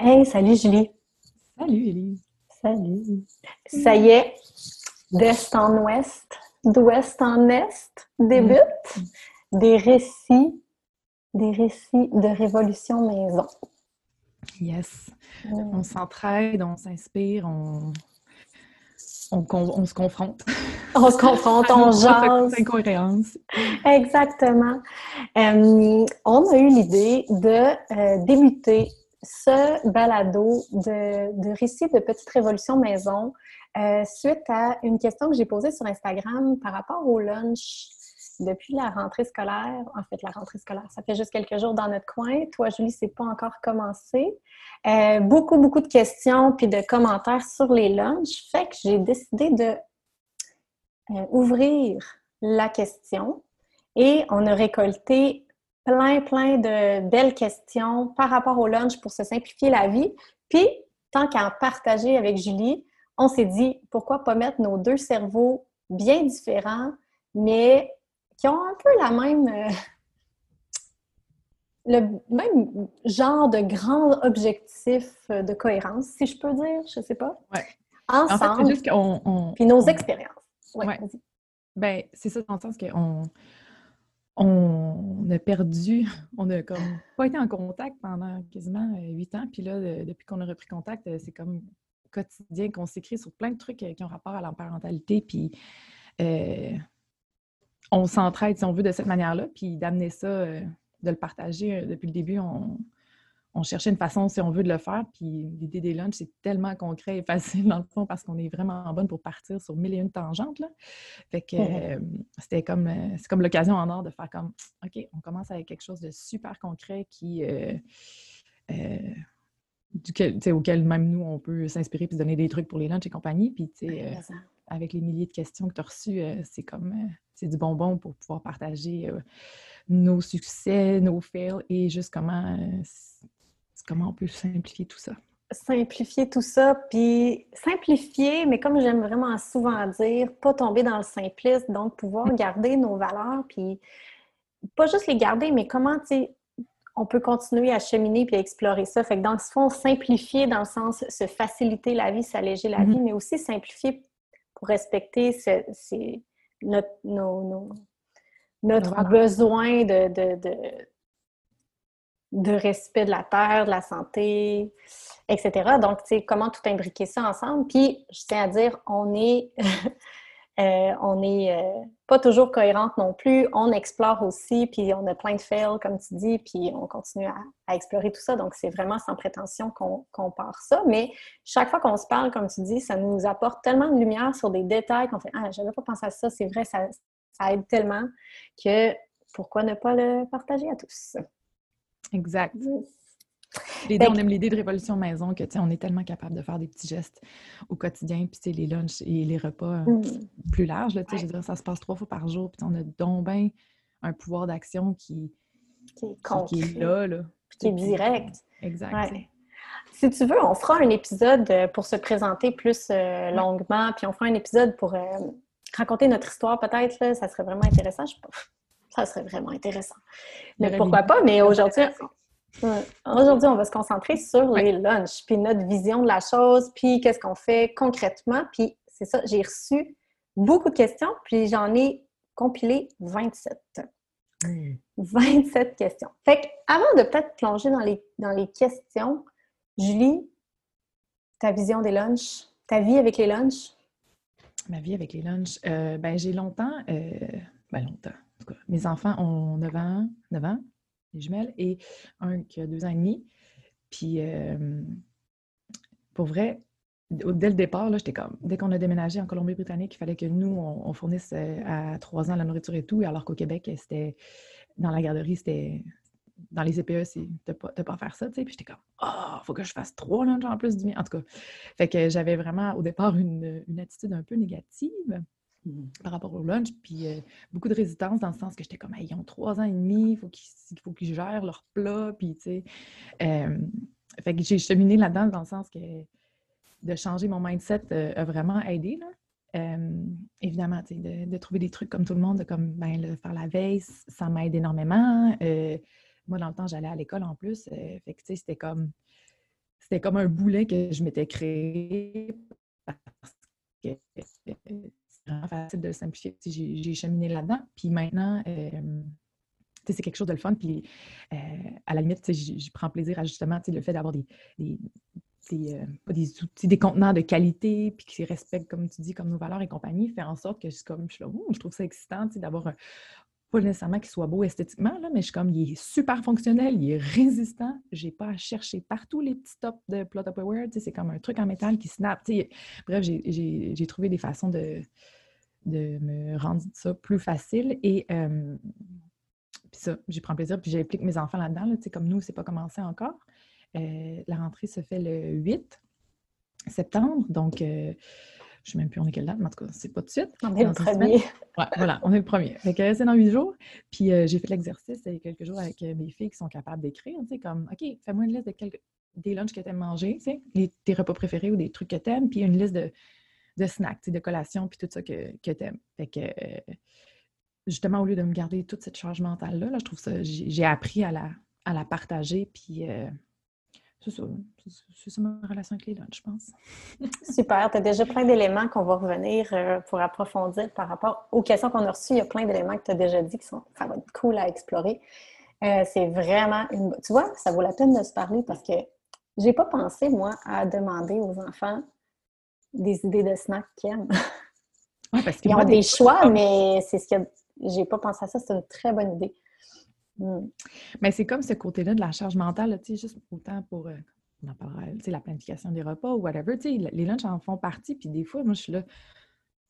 Hey, salut Julie. Salut Élise. Salut. Ça y est, d'est en ouest, d'ouest en est, débute des récits, des récits de révolution maison. Yes. On s'entraide, on s'inspire, on... On, se confronte. On se confronte, on jase. Incohérence. Exactement. Euh, on a eu l'idée de euh, débuter ce balado de, de récits de petites révolutions maison euh, suite à une question que j'ai posée sur Instagram par rapport au lunch depuis la rentrée scolaire. En fait, la rentrée scolaire, ça fait juste quelques jours dans notre coin. Toi, Julie, c'est pas encore commencé. Euh, beaucoup, beaucoup de questions puis de commentaires sur les lunchs. Fait que j'ai décidé de euh, ouvrir la question et on a récolté plein, plein de belles questions par rapport au lunch pour se simplifier la vie. Puis, tant qu'à en partager avec Julie, on s'est dit pourquoi pas mettre nos deux cerveaux bien différents, mais qui ont un peu la même. Euh, le même genre de grand objectif de cohérence, si je peux dire, je sais pas. Ouais. Ensemble. En fait, juste qu'on. puis nos expériences. Ouais. ouais. Ben, c'est ça dans le sens qu'on on a perdu, on a comme pas été en contact pendant quasiment euh, huit ans. Puis là, depuis qu'on a repris contact, euh, c'est comme quotidien qu'on s'écrit sur plein de trucs euh, qui ont rapport à la parentalité. Puis on s'entraide, si on veut, de cette manière-là. Puis d'amener ça, de le partager depuis le début, on, on cherchait une façon, si on veut, de le faire. Puis l'idée des lunchs, c'est tellement concret et facile, dans le fond, parce qu'on est vraiment bonne pour partir sur mille et une tangentes. Là. Fait que euh, c'était comme, euh, c'est comme l'occasion en or de faire comme, OK, on commence avec quelque chose de super concret qui, euh, duquel, auquel même nous, on peut s'inspirer puis se donner des trucs pour les lunchs et compagnie. Puis, tu sais, avec les milliers de questions que tu as reçues, c'est comme, c'est du bonbon pour pouvoir partager nos succès, nos fails et juste comment comment on peut simplifier tout ça? Simplifier tout ça, puis simplifier, mais comme j'aime vraiment souvent dire, pas tomber dans le simplisme, donc pouvoir mm. garder nos valeurs, puis pas juste les garder, mais comment, on peut continuer à cheminer puis à explorer ça. Fait que dans le fond, simplifier dans le sens se faciliter la vie, s'alléger la mm-hmm. vie, mais aussi simplifier pour respecter notre, notre besoin de, de respect de la terre, de la santé, etc. Donc, tu sais, comment tout imbriquer ça ensemble. Puis, je tiens à dire, on est, euh, on est euh, pas toujours cohérente non plus. On explore aussi, puis on a plein de fails, comme tu dis, puis on continue à, explorer tout ça. Donc, c'est vraiment sans prétention qu'on part ça. Mais chaque fois qu'on se parle, comme tu dis, ça nous apporte tellement de lumière sur des détails qu'on fait Ah, j'avais pas pensé à ça, c'est vrai, ça aide tellement que pourquoi ne pas le partager à tous? Exact. L'idée, on aime l'idée de révolution maison, que on est tellement capable de faire des petits gestes au quotidien, puis les lunchs et les repas euh, mm. plus larges. Là, je veux dire, ça se passe trois fois par jour, puis on a donc bien un pouvoir d'action qui, qui, est là, là. Qui est direct. Exact. Si tu veux, on fera un épisode euh, pour se présenter plus euh, longuement, puis on fera un épisode pour raconter notre histoire peut-être. Ça serait vraiment intéressant. Je ça serait vraiment intéressant. Mais pourquoi pas? Mais aujourd'hui, aujourd'hui, on va se concentrer sur les lunchs, puis notre vision de la chose, puis qu'est-ce qu'on fait concrètement. Puis c'est ça, j'ai reçu beaucoup de questions, puis j'en ai compilé 27. 27 questions. Fait que, avant de peut-être plonger dans les, dans les questions, Julie, ta vision des lunchs, ta vie avec les lunchs? Ma vie avec les lunchs, euh, ben j'ai longtemps, euh, ben longtemps, mes enfants ont 9 ans, 9 ans, les jumelles, et un qui a 2 ans et demi. Puis, euh, pour vrai, dès le départ, j'étais comme, dès qu'on a déménagé en Colombie-Britannique, il fallait que nous, on, fournisse euh, à 3 ans la nourriture et tout, alors qu'au Québec, c'était, dans la garderie, c'était, dans les CPE, c'est de pas, pas faire ça, tu sais. Puis j'étais comme, oh, faut que je fasse trois lunchs en plus du mien. En tout cas, fait que j'avais vraiment, au départ, une, une attitude un peu négative. Par rapport au lunch, puis euh, beaucoup de résistance dans le sens que j'étais comme, ils ont trois ans et demi, il faut qu'ils gèrent leur plat, puis tu sais. fait que j'ai cheminé là-dedans dans le sens que de changer mon mindset euh, a vraiment aidé, là. évidemment, de, de, trouver des trucs comme tout le monde, de comme ben, le, faire la veille, ça m'aide énormément. Euh, moi, dans le temps, j'allais à l'école en plus. fait que, tu sais, c'était comme c'était comme un boulet que je m'étais créé parce que vraiment facile de simplifier. J'ai cheminé là-dedans. Puis maintenant, euh, c'est quelque chose de le fun. Puis euh, à la limite, je prends plaisir à justement le fait d'avoir des, des, euh, outils, des contenants de qualité, puis qui respectent, comme tu dis, comme nos valeurs et compagnie, fait en sorte que je, comme, je, suis là, je trouve ça excitant d'avoir pas nécessairement qu'il soit beau esthétiquement, là, mais je suis comme, il est super fonctionnel, il est résistant. J'ai pas à chercher partout les petits tops de Plot Tupperware. C'est comme un truc en métal qui snap. Bref, j'ai trouvé des façons de, de me rendre ça plus facile. Et euh, puis ça, j'y prends plaisir. Puis j'implique mes enfants là-dedans. Là, comme nous, c'est pas commencé encore. Euh, la rentrée se fait le 8 septembre. Donc, euh, je ne sais même plus on est quelle date, mais en tout cas, c'est pas tout de suite. On est le premier. voilà, on est le premier. Fait que c'est dans huit jours. Puis j'ai fait l'exercice il y a quelques jours avec mes filles qui sont capables d'écrire. Tu sais, comme, OK, fais-moi une liste de quelques... des lunchs que tu aimes manger, tu sais, tes repas préférés ou des trucs que tu aimes, puis une liste de, de snacks, de collations, puis tout ça que, que tu aimes. Fait que, euh, justement, au lieu de me garder toute cette charge mentale-là, là, je trouve ça, j'ai appris à la, à la partager, puis c'est ça. C'est ma relation avec les lunchs, je pense. Super. Tu as déjà plein d'éléments qu'on va revenir euh, pour approfondir par rapport aux questions qu'on a reçues. Il y a plein d'éléments que tu as déjà dit qui sont ça va être cool à explorer. Euh, c'est vraiment une. Tu vois, ça vaut la peine de se parler parce que j'ai pas pensé, moi, à demander aux enfants des idées de snacks qu'ils aiment. Ouais, parce Ils ont des choix, mais c'est ce que j'ai pas pensé à ça. C'est une très bonne idée. Mm. Mais c'est comme ce côté-là de la charge mentale, tu sais, juste autant pour, euh, on en parlera, tu sais, la planification des repas ou whatever, tu sais, les lunchs en font partie, puis des fois, moi, je suis là,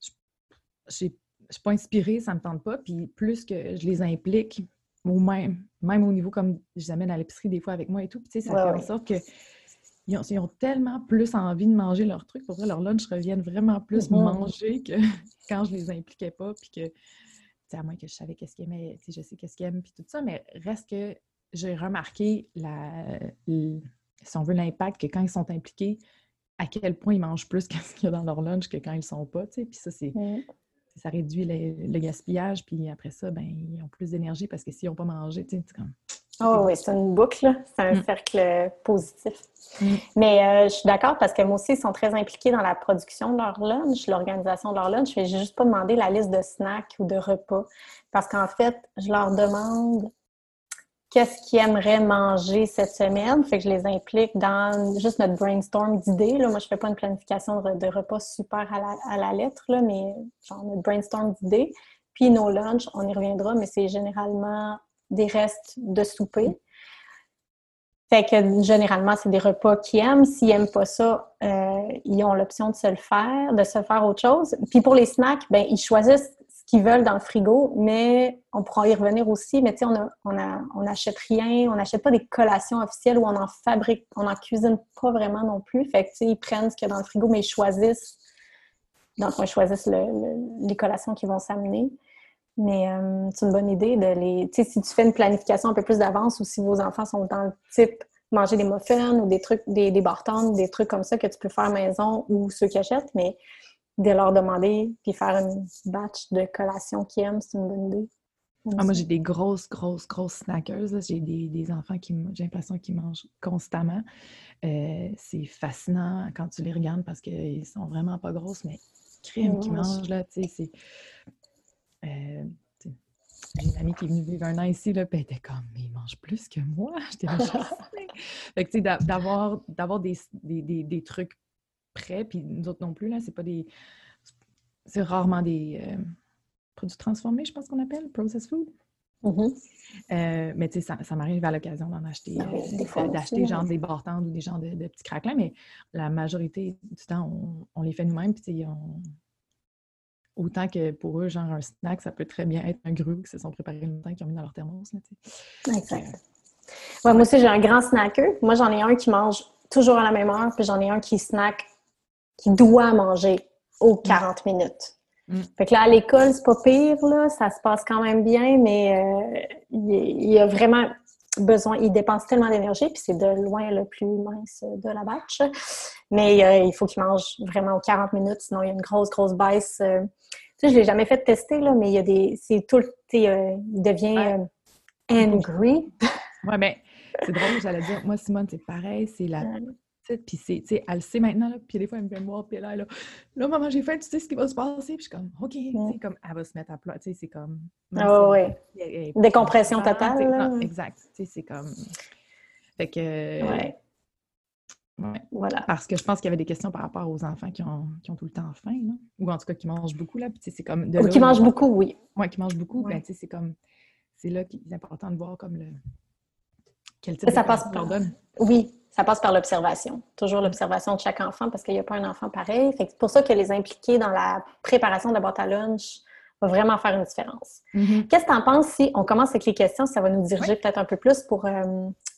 je ne suis pas inspirée, ça ne me tente pas, puis plus que je les implique, ou même, même au niveau comme je les amène à l'épicerie des fois avec moi et tout, tu sais, ça fait en sorte que ils ont, tellement plus envie de manger leur truc. Pour vrai, leur lunch reviennent vraiment plus manger que quand je les impliquais pas, puis que à moins que je savais qu'est-ce qu'il aimait, je sais qu'est-ce qu'il aime, puis tout ça, mais reste que j'ai remarqué, la, si on veut, l'impact que quand ils sont impliqués, à quel point ils mangent plus qu'est-ce qu'il y a dans leur lunch que quand ils ne sont pas, tu sais, puis ça, c'est... Ça réduit le, gaspillage, puis après ça, ben, ils ont plus d'énergie parce que s'ils n'ont pas mangé, tu sais, c'est comme Oh oui, c'est une boucle, c'est un mm. cercle positif. Mm. Mais euh, je suis d'accord parce que moi aussi, ils sont très impliqués dans la production de leur lunch, l'organisation de leur lunch. Je vais juste pas demander la liste de snacks ou de repas parce qu'en fait, je leur demande qu'est-ce qu'ils aimeraient manger cette semaine. Fait que je les implique dans juste notre brainstorm d'idées. Moi, je fais pas une planification de repas super à la, lettre, là, mais genre notre brainstorm d'idées. Puis nos lunchs, on y reviendra, mais c'est généralement des restes de souper. Fait que généralement, c'est des repas qu'ils aiment. S'ils n'aiment pas ça, euh, ils ont l'option de se le faire, de se faire autre chose. Puis pour les snacks, ben ils choisissent ce qu'ils veulent dans le frigo, mais on pourra y revenir aussi. Mais tu sais, on on n'achète rien, on n'achète pas des collations officielles où on en fabrique, on n'en cuisine pas vraiment non plus. Fait que tu sais, ils prennent ce qu'il y a dans le frigo, mais ils choisissent, donc ils choisissent les collations qui vont s'amener. Mais euh, c'est une bonne idée de les. Tu sais, si tu fais une planification un peu plus d'avance ou si vos enfants sont dans le type manger des muffins ou des trucs, des, des bartons, des trucs comme ça que tu peux faire maison ou ceux qui achètent, mais de leur demander puis faire une batch de collations qu'ils aiment, c'est une bonne idée. Ah, moi, j'ai des grosses, grosses, grosses snackers. J'ai des, enfants qui, j'ai l'impression qu'ils mangent constamment. Euh, c'est fascinant quand tu les regardes parce qu'ils sont vraiment pas grosses, mais crème qu'ils mangent, là, tu sais, c'est euh, j'ai une amie qui est venue vivre un an ici, là, puis elle était comme, mais il mange plus que moi. J'étais Fait que, tu sais, d'avoir, d'avoir des, des, des, trucs prêts, puis nous autres non plus, là, c'est pas des. C'est rarement des euh, produits transformés, je pense qu'on appelle, processed food. Mm-hmm. Euh, mais tu sais, ça, ça m'arrive à l'occasion d'en acheter, d'acheter genre des bartendes ou des genres de, petits craquelins, mais la majorité du temps, on, on les fait nous-mêmes, puis on, Autant que pour eux, genre un snack, ça peut très bien être un gruau qui se sont préparés longtemps, qui ont mis dans leur thermos. exact. moi aussi, j'ai un grand snacker. Moi, j'en ai un qui mange toujours à la même heure, puis j'en ai un qui snack, qui doit manger aux 40 mm. minutes. Mm. Fait que là, à l'école, c'est pas pire, là, ça se passe quand même bien, mais euh, il, y a vraiment besoin, il dépense tellement d'énergie, puis c'est de loin le plus mince de la batch. Mais euh, il faut qu'il mange vraiment aux 40 minutes, sinon il y a une grosse, grosse baisse. Euh. tu sais, je l'ai jamais fait tester, là, mais il y a des. C'est tout euh, il devient angry. ouais, mais c'est drôle, j'allais dire. Moi, Simone, c'est pareil, c'est la. Petite, puis c'est, tu sais, elle le sait maintenant, là, puis des fois, elle me vient me voir, puis est là, là, maman, j'ai faim, tu sais ce qui va se passer, puis je suis comme, OK, tu sais, comme, elle va se mettre à pleurer, tu sais, c'est comme... Ah oui, Décompression totale. exact, tu sais, c'est comme... Fait que... Ouais. Ouais. Voilà. Parce que je pense qu'il y avait des questions par rapport aux enfants qui ont, qui ont tout le temps faim? Ou en tout cas qui mangent beaucoup, là. Puis c'est comme. De qui mangent beaucoup, oui. Oui, qui mangent beaucoup. Ben, tu sais, c'est comme. C'est là qu'il est important de voir comme le. Quel type ça passe par... donne. Oui, ça passe par l'observation. Toujours l'observation de chaque enfant parce qu'il n'y a pas un enfant pareil. c'est pour ça que les impliquer dans la préparation de la boîte à lunch va vraiment faire une différence. Mm-hmm. Qu'est-ce que tu en penses si on commence avec les questions? Ça va nous diriger peut-être un peu plus pour. Euh,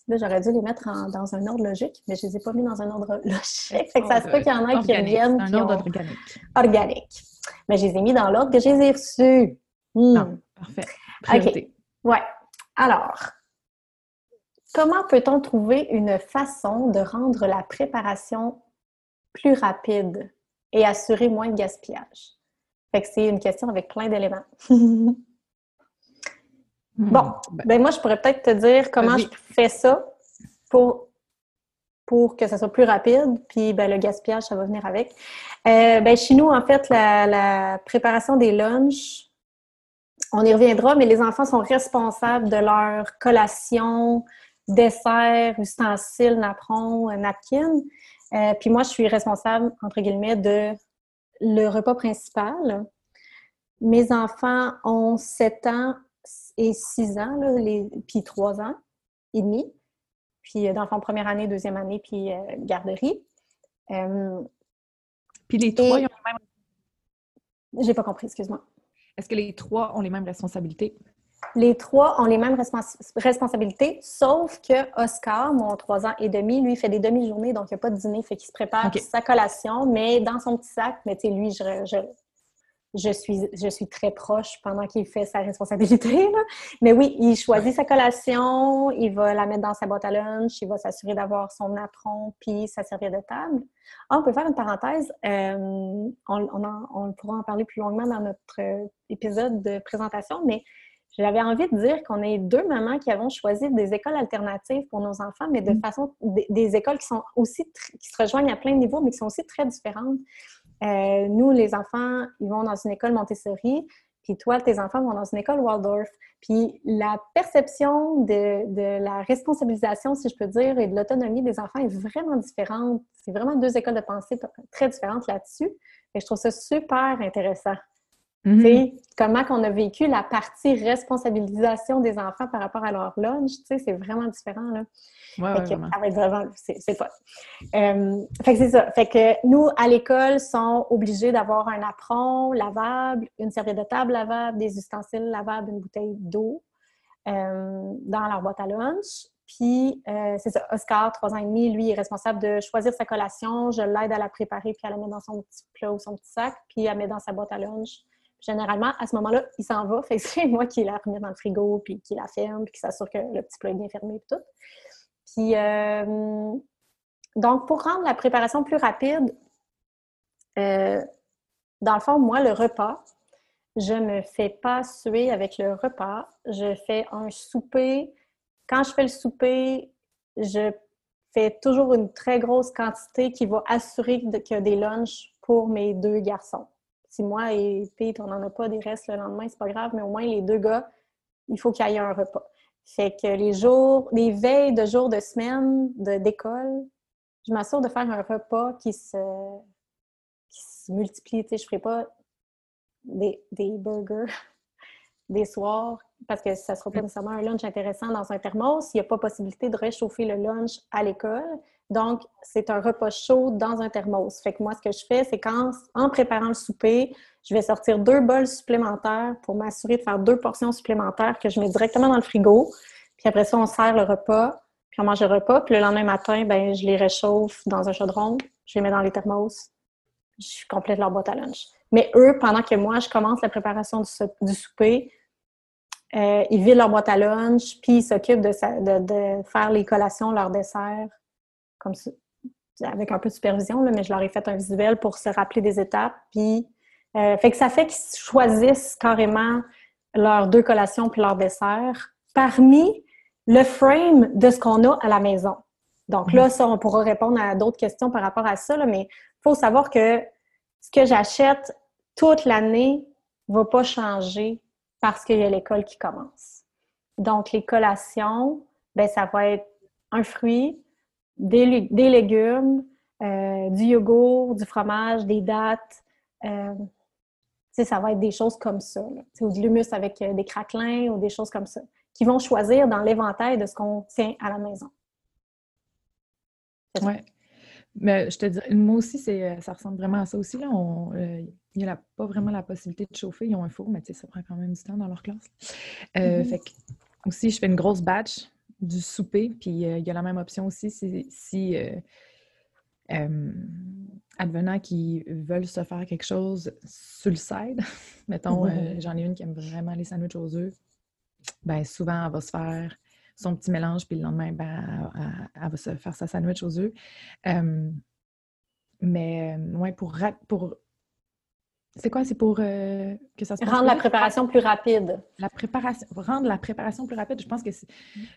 Là, j'aurais dû les mettre dans un ordre logique, mais je ne les ai pas mis dans un ordre logique. Fait que ça se peut qu'il y en a qui reviennent. Un ordre organique. Organique. Mais je les ai mis dans l'ordre que je les ai reçus. Hmm. parfait. Priorité. OK. Ouais. Alors, comment peut-on trouver une façon de rendre la préparation plus rapide et assurer moins de gaspillage? Fait que c'est une question avec plein d'éléments. Bon, ben, ben moi, je pourrais peut-être te dire comment je fais ça pour, pour que ça soit plus rapide, puis ben, le gaspillage, ça va venir avec. Euh, ben, chez nous, en fait, la, préparation des lunchs, on y reviendra, mais les enfants sont responsables de leur collation, dessert, ustensiles, napperon, napkin. Euh, puis moi, je suis responsable, entre guillemets, de le repas principal. Mes enfants ont 7 ans et 6 ans, là, les, puis 3 ans et demi. Puis euh, d'enfants première année, deuxième année, puis euh, garderie. Euh, puis les trois, ils ont les mêmes... J'ai pas compris, excuse-moi. Est-ce que les trois ont les mêmes responsabilités? Les trois ont les mêmes responsabilités, sauf que Oscar, mon trois ans et demi, lui, fait des demi-journées, donc il n'y a pas de dîner, fait qu'il se prépare sa collation, mais dans son petit sac, mais tu sais, lui, je, je, je suis, je suis très proche pendant qu'il fait sa responsabilité. Mais oui, il choisit sa collation, il va la mettre dans sa boîte à lunch, il va s'assurer d'avoir son apron puis sa serviette de table. Ah, on peut faire une parenthèse. Euh, on, on, pourra en parler plus longuement dans notre épisode de présentation, mais j'avais envie de dire qu'on est deux mamans qui avons choisi des écoles alternatives pour nos enfants, mais de mm. façon des, écoles qui sont aussi qui se rejoignent à plein de niveaux, mais qui sont aussi très différentes. Euh, nous, les enfants, ils vont dans une école Montessori, puis toi, tes enfants vont dans une école Waldorf. Puis la perception de, la responsabilisation, si je peux dire, et de l'autonomie des enfants est vraiment différente. C'est vraiment deux écoles de pensée très différentes là-dessus. Et je trouve ça super intéressant. Mm Comment qu'on a vécu la partie responsabilisation des enfants par rapport à leur lunch, c'est vraiment différent. Là. Ouais, fait que, vraiment, c'est pas. Euh, fait que c'est ça. Fait que nous, à l'école, sont obligés d'avoir un apron lavable, une serviette de table lavable, des ustensiles lavables, une bouteille d'eau euh, dans leur boîte à lunch. Puis, euh, c'est ça, Oscar, trois ans et demi, lui, est responsable de choisir sa collation. Je l'aide à la préparer, puis à la mettre dans son petit plat ou son petit sac, puis à mettre dans sa boîte à lunch généralement, à ce moment-là, il s'en va. Que c'est moi qui la remets dans le frigo, puis qui la ferme, puis qui s'assure que le petit plat est bien fermé, et tout. Puis, euh, donc, pour rendre la préparation plus rapide, euh, dans le fond, moi, le repas, je me fais pas suer avec le repas. Je fais un souper. Quand je fais le souper, je fais toujours une très grosse quantité qui va assurer qu'il y a des lunchs pour mes deux garçons si moi et Pete, on n'en a pas des restes le lendemain, c'est pas grave, mais au moins les deux gars, il faut qu'il y ait un repas. Fait que les jours, les veilles de jours de semaine d'école, je m'assure de faire un repas qui se, qui se multiplie. Tu sais, je ne ferai pas des, des burgers des soirs parce que ça ne sera pas nécessairement un lunch intéressant dans un thermos. Il n'y a pas possibilité de réchauffer le lunch à l'école. Donc, c'est un repas chaud dans un thermos. Fait que moi, ce que je fais, c'est qu'en en préparant le souper, je vais sortir deux bols supplémentaires pour m'assurer de faire deux portions supplémentaires que je mets directement dans le frigo. Puis après ça, on sert le repas, puis on mange le repas. Puis le lendemain matin, ben, je les réchauffe dans un chaudron, je les mets dans les thermos, je complète leur boîte à lunch. Mais eux, pendant que moi, je commence la préparation du, souper, euh, ils vident leur boîte à lunch, puis ils s'occupent de, de, faire les collations, leurs desserts comme ça, avec un peu de supervision, mais je leur ai fait un visuel pour se rappeler des étapes. Puis, euh, fait que ça fait qu'ils choisissent carrément leurs deux collations puis leur dessert parmi le frame de ce qu'on a à la maison. Donc là, ça, on pourra répondre à d'autres questions par rapport à ça, mais il faut savoir que ce que j'achète toute l'année ne va pas changer parce qu'il y a l'école qui commence. Donc, les collations, ben, ça va être un fruit, des, légumes, euh, du yogourt, du fromage, des dattes. Euh, ça va être des choses comme ça. Ou du l'humus avec euh, des craquelins ou des choses comme ça, qui vont choisir dans l'éventail de ce qu'on tient à la maison. Oui. Mais je te dis, moi aussi, ça ressemble vraiment à ça aussi. Là. il n'y a pas vraiment la possibilité de chauffer. Ils ont un four, mais ça prend quand même du temps dans leur classe. Mm-hmm. Fait que, aussi, je fais une grosse batch du souper. Puis euh, il y a la même option aussi si, si euh, euh, advenant qui veulent se faire quelque chose sur le side. Mettons, j'en ai une qui aime vraiment les sandwichs aux œufs. Ben souvent, elle va se faire son petit mélange, puis le lendemain, ben, elle, va se faire sa sandwich aux œufs. mais ouais, pour, pour c'est quoi? C'est pour euh, que ça se Rendre la préparation plus rapide. La préparation, rendre la préparation plus rapide, je pense que c'est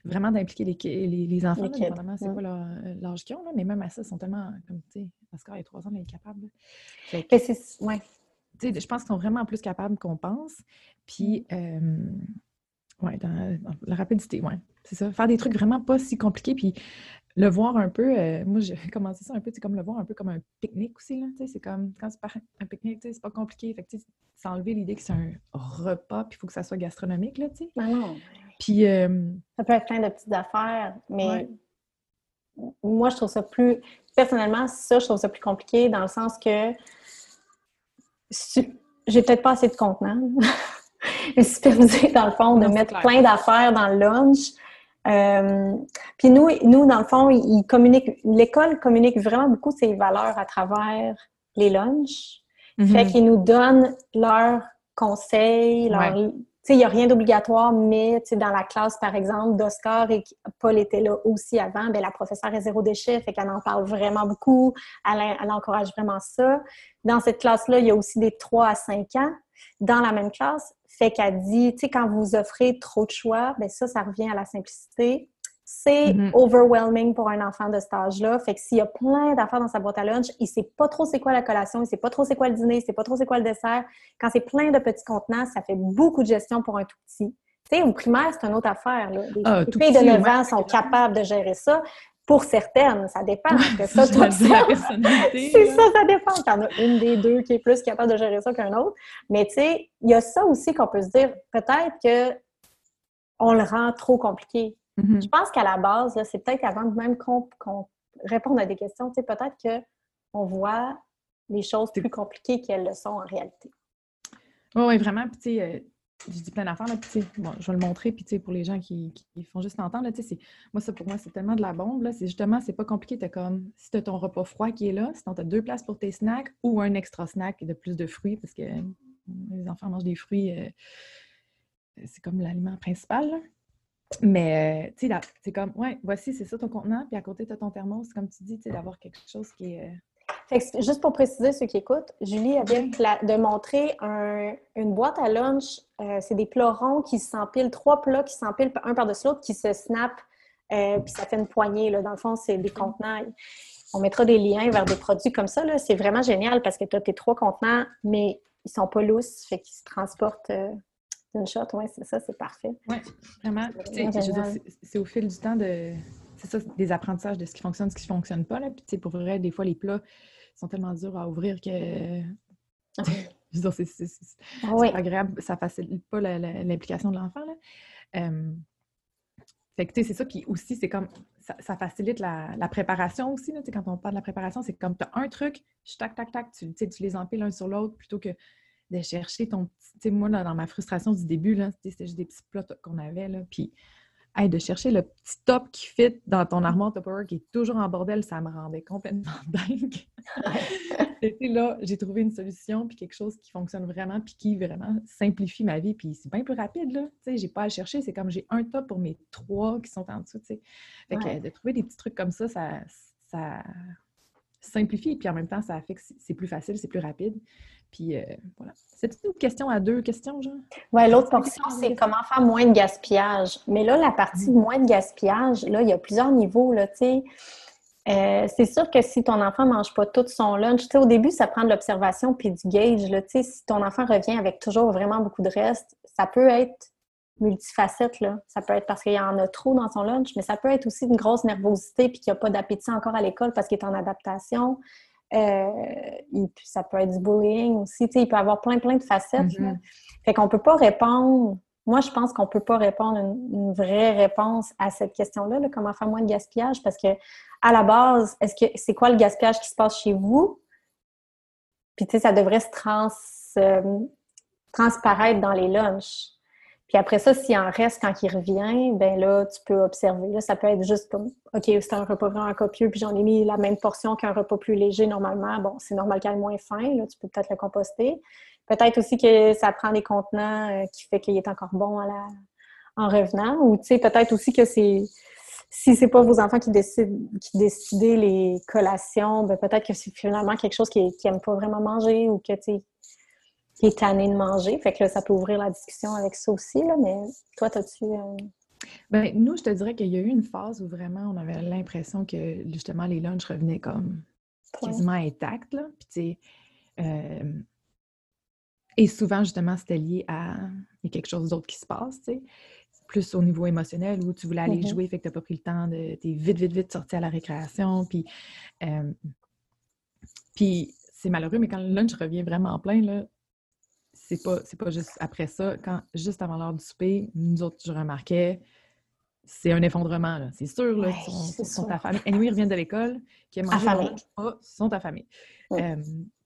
vraiment d'impliquer les, les, les, enfants, c'est pas euh, l'âge qu'ils ont, là, mais même à ça, ils sont tellement, comme tu sais, Pascal, il y a trois ans, il est capable. ouais. Je pense qu'ils sont vraiment plus capables qu'on pense. Puis, mm. euh, ouais, dans, la rapidité, ouais, c'est ça. Faire des trucs vraiment pas si compliqués. Puis, le voir un peu, euh, moi j'ai commencé ça un peu, c'est comme le voir un peu comme un pique-nique aussi. Là, c'est comme quand tu pars un pique-nique, c'est pas compliqué. Fait c'est enlever l'idée que c'est un repas, puis il faut que ça soit gastronomique. Là, sais. Ben non. Puis. Euh, ça peut être plein de petites affaires, mais moi je trouve ça plus. Personnellement, ça, je trouve ça plus compliqué dans le sens que j'ai peut-être pas assez de contenant. supervisé dans le fond de mettre plein d'affaires dans le lunch. Euh, puis nous, nous, dans le fond, ils communiquent, l'école communique vraiment beaucoup ses valeurs à travers les lunchs. Mm-hmm. Fait qu'ils nous donnent leurs conseils, leur, il n'y a rien d'obligatoire, mais dans la classe, par exemple, d'Oscar et Paul était là aussi avant, bien, la professeure est zéro déchet, fait qu'elle en parle vraiment beaucoup, elle, elle, encourage vraiment ça. Dans cette classe-là, il y a aussi des 3 à 5 ans dans la même classe. Fait qu'elle dit, tu sais, quand vous offrez trop de choix, bien ça, ça revient à la simplicité. C'est mm-hmm. overwhelming pour un enfant de cet âge-là. Fait que s'il y a plein d'affaires dans sa boîte à lunch, il sait pas trop c'est quoi la collation, il sait pas trop c'est quoi le dîner, il sait pas trop c'est quoi le dessert. Quand c'est plein de petits contenants, ça fait beaucoup de gestion pour un tout petit. Tu sais, au primaire, c'est une autre affaire. Là. Les, ah, filles de 9 ans sont capables de gérer ça. Pour certaines, ça dépend. ça, c'est ça, ça dépend. Il y en a une des deux qui est plus capable de gérer ça qu'un autre. Mais tu sais, il y a ça aussi qu'on peut se dire, peut-être que on le rend trop compliqué. Mm-hmm. Je pense qu'à la base, c'est peut-être avant même qu'on réponde à des questions, tu sais, peut-être qu'on voit les choses plus compliquées qu'elles le sont en réalité. Oui, oui, vraiment. Puis, tu sais, euh, je dis plein d'affaires, là, puis bon, je vais le montrer, puis pour les gens qui, font juste entendre, moi, ça, pour moi, c'est tellement de la bombe, là, c'est justement, c'est pas compliqué, t'as comme, si t'as ton repas froid qui est là, sinon t'as deux places pour tes snacks ou un extra snack de plus de fruits, parce que les enfants mangent des fruits, euh, c'est comme l'aliment principal, Mais, euh, tu sais, c'est comme, ouais, voici, c'est ça ton contenant, puis à côté, tu as ton thermos, comme tu dis, tu sais, d'avoir quelque chose qui est, euh, juste pour préciser ceux qui écoutent, Julie bien de montrer une boîte à lunch. Euh, c'est des plats ronds qui s'empilent, trois plats qui s'empilent un par-dessus l'autre, qui se snapent, euh, puis ça fait une poignée. Là. Dans le fond, c'est des contenants. On mettra des liens vers des produits comme ça. C'est vraiment génial parce que tu as tes trois contenants, mais ils sont pas lousses, fait qu'ils se transportent euh, d'une shot. Oui, c'est ça, c'est parfait. Oui, vraiment. C'est au fil du temps de c'est ça, des apprentissages de ce qui fonctionne, ce qui ne fonctionne pas. Là. Puis, pour vrai, des fois, les plats, sont tellement durs à ouvrir que. C'est agréable, ça facilite pas l'implication de l'enfant. fait que, c'est ça. Puis aussi, c'est comme, ça, facilite la, préparation aussi. Là, quand on parle de la préparation, c'est comme, tu as un truc, tac, tac, tac, tu, tu les empiles l'un sur l'autre plutôt que de chercher ton petit. Moi, dans ma frustration du début, c'était juste des petits plats qu'on avait. Là, puis de chercher le petit top qui fit dans ton armoire Tupperware qui est toujours en bordel, ça me rendait complètement dingue. Et là, j'ai trouvé une solution, puis quelque chose qui fonctionne vraiment, puis qui vraiment simplifie ma vie, puis c'est bien plus rapide, là. Tu sais, j'ai pas à chercher, c'est comme j'ai un top pour mes trois qui sont en dessous, tu sais. Fait que de trouver des petits trucs comme ça, ça, ça, simplifie, puis en même temps, ça fait que c'est plus facile, c'est plus rapide. Puis euh, voilà. C'est une question à deux questions, genre? Oui, l'autre portion, c'est comment faire moins de gaspillage. Mais là, la partie mm. moins de gaspillage, là, il y a plusieurs niveaux, là, tu sais. Euh, c'est sûr que si ton enfant ne mange pas tout son lunch, tu sais, au début, ça prend de l'observation puis du gauge, là, tu sais, si ton enfant revient avec toujours vraiment beaucoup de reste, ça peut être multifacette, là. Ça peut être parce qu'il y en a trop dans son lunch, mais ça peut être aussi une grosse nervosité puis qu'il n'y a pas d'appétit encore à l'école parce qu'il est en adaptation. Euh, ça peut être du bullying aussi. Tu sais, il peut avoir plein, plein de facettes. Mm-hmm. Fait qu'on peut pas répondre. Moi, je pense qu'on peut pas répondre une, vraie réponse à cette question-là, comment faire moins de gaspillage, parce que à la base, est-ce que c'est quoi le gaspillage qui se passe chez vous? Puis, tu sais, ça devrait se trans, euh, transparaître dans les lunchs. Puis après ça, s'il en reste quand il revient, ben là, tu peux observer. Là, ça peut être juste comme OK, c'est un repas vraiment copieux, puis j'en ai mis la même portion qu'un repas plus léger normalement. Bon, c'est normal qu'il ait moins faim, là, tu peux peut-être le composter. Peut-être aussi que ça prend des contenants euh, qui fait qu'il est encore bon en revenant. Ou tu sais, peut-être aussi que c'est si c'est pas vos enfants qui décident qui décident les collations, ben peut-être que c'est finalement quelque chose qu'ils n'aiment pas vraiment manger ou que tu qui est tanné de manger. Fait que là, ça peut ouvrir la discussion avec ça aussi, là, mais toi, t'as-tu... Euh... Ben, nous, je te dirais qu'il y a eu une phase où vraiment on avait l'impression que justement les lunchs revenaient comme quasiment intacts. Là. Puis, euh... et souvent, justement, c'était lié à il y a quelque chose d'autre qui se passe, tu sais. Plus au niveau émotionnel où tu voulais aller mm-hmm. jouer, fait que tu n'as pas pris le temps de. Tu es vite, vite, vite sorti à la récréation. Puis, euh... puis c'est malheureux, mais quand le lunch revient vraiment en plein, là, c'est pas, pas juste après ça. Quand, juste avant l'heure du souper, nous autres, je remarquais, c'est un effondrement, C'est sûr, là. ils sont, affamés. ils reviennent de l'école, qui aiment manger pas, sont affamés.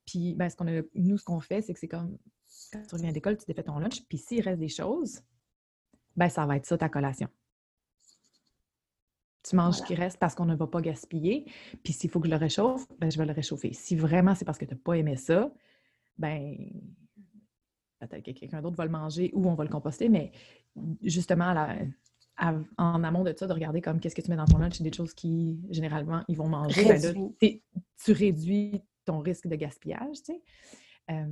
puis, ben, ce qu'on a, nous, ce qu'on fait, c'est que c'est comme, quand tu reviens de l'école, tu défais ton lunch, puis s'il reste des choses, ben, ça va être ça, ta collation. Tu manges ce qui reste parce qu'on ne va pas gaspiller. Puis s'il faut que je le réchauffe, ben, je vais le réchauffer. Si vraiment c'est parce que tu n'as pas aimé ça, ben peut-être que quelqu'un d'autre va le manger ou on va le composter, mais justement, en amont de ça, de regarder comme qu'est-ce que tu mets dans ton lunch, des choses qui, généralement, ils vont manger, ben tu réduis ton risque de gaspillage, tu sais.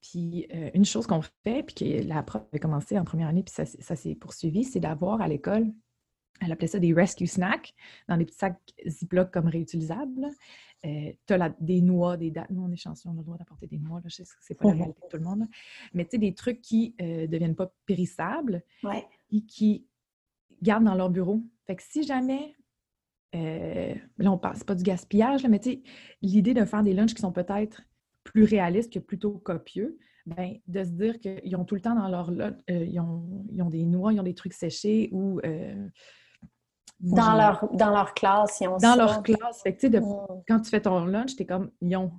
puis euh, une chose qu'on fait, puis que la prof avait commencé en première année, puis ça, ça s'est poursuivi, c'est d'avoir à l'école elle appelait ça des rescue snacks, dans des petits sacs Ziploc comme réutilisables. Euh, tu as des noix, des dates. Nous, on est chanceux, on a le droit d'apporter des noix. Là. Je sais que c'est pas la réalité de tout le monde. Mais tu sais, des trucs qui ne euh, deviennent pas périssables et qui gardent dans leur bureau. Fait que si jamais, euh, là, on passe pas du gaspillage, mais tu sais, l'idée de faire des lunchs qui sont peut-être plus réalistes que plutôt copieux, ben, de se dire qu'ils ont tout le temps dans leur lot, ils, ont, ils, ont, des noix, ils ont des trucs séchés ou dans, leur, dans leur classe, ils ont Dans leur classe. Fait que, de, mm. quand tu fais ton lunch, t'es comme, ils ont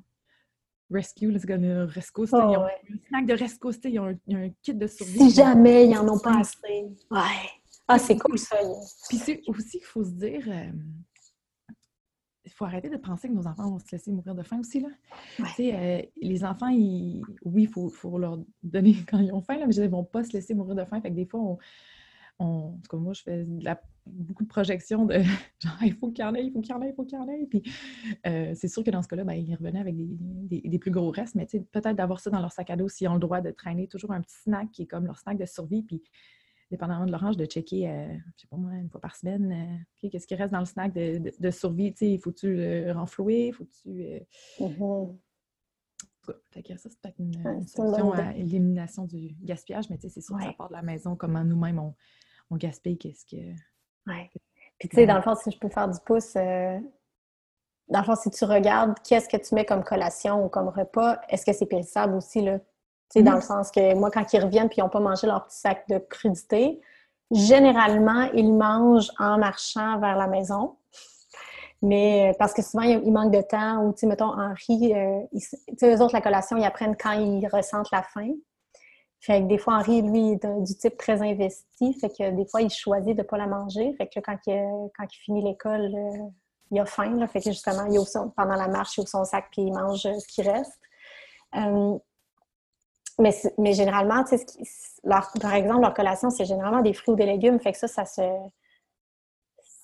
rescue, rescue, ils ont un snack de rescue, ils ont, un, un kit de survie. Si jamais ils en ont pas assez. Ouais. Ah, c'est cool ça. Puis c'est aussi qu'il faut se dire, euh, il faut arrêter de penser que nos enfants vont se laisser mourir de faim aussi. Là. Euh, les enfants, ils, oui, il faut, faut, leur donner quand ils ont faim, là, mais ils ne vont pas se laisser mourir de faim. Fait que des fois, on, en tout cas, moi, je fais beaucoup de projections de genre, il faut qu'il y en ait, il faut qu'il y en ait, il faut qu'il y en ait. Puis euh, c'est sûr que dans ce cas-là, ben, ils revenaient avec des, plus gros restes, mais peut-être d'avoir ça dans leur sac à dos s'ils ont le droit de traîner toujours un petit snack qui est comme leur snack de survie. Puis dépendamment de l'orange, de checker, euh, je sais pas moi, une fois par semaine, euh, qu'est-ce qui reste dans le snack de, de, survie, tu sais, faut-tu le renflouer, faut-tu... Mm-hmm. Fait que ça, c'est peut-être une, solution à l'élimination du gaspillage, mais c'est sûr que ça part de la maison, comment nous-mêmes on, on gaspille, qu'est-ce que. Oui. Puis, tu sais, dans le fond, si je peux faire du pouce, euh, dans le fond, si tu regardes qu'est-ce que tu mets comme collation ou comme repas, est-ce que c'est périssable aussi, là? Tu sais, dans le sens que moi, quand ils reviennent puis ils n'ont pas mangé leur petit sac de crudité, généralement, ils mangent en marchant vers la maison. Mais euh, parce que souvent, il manque de temps ou, tu sais, mettons, Henri, euh, tu sais, eux autres, la collation, ils apprennent quand ils ressentent la faim. Fait que des fois, Henri, lui, est du type très investi. Fait que des fois, il choisit de ne pas la manger. Fait que quand, il, quand il finit l'école, euh, il a faim. Là. Fait que justement, il ouvre pendant la marche, il ouvre son sac puis il mange ce qui reste. Euh, mais, mais généralement, leur, par exemple, leur collation, c'est généralement des fruits ou des légumes. Fait que ça, ça se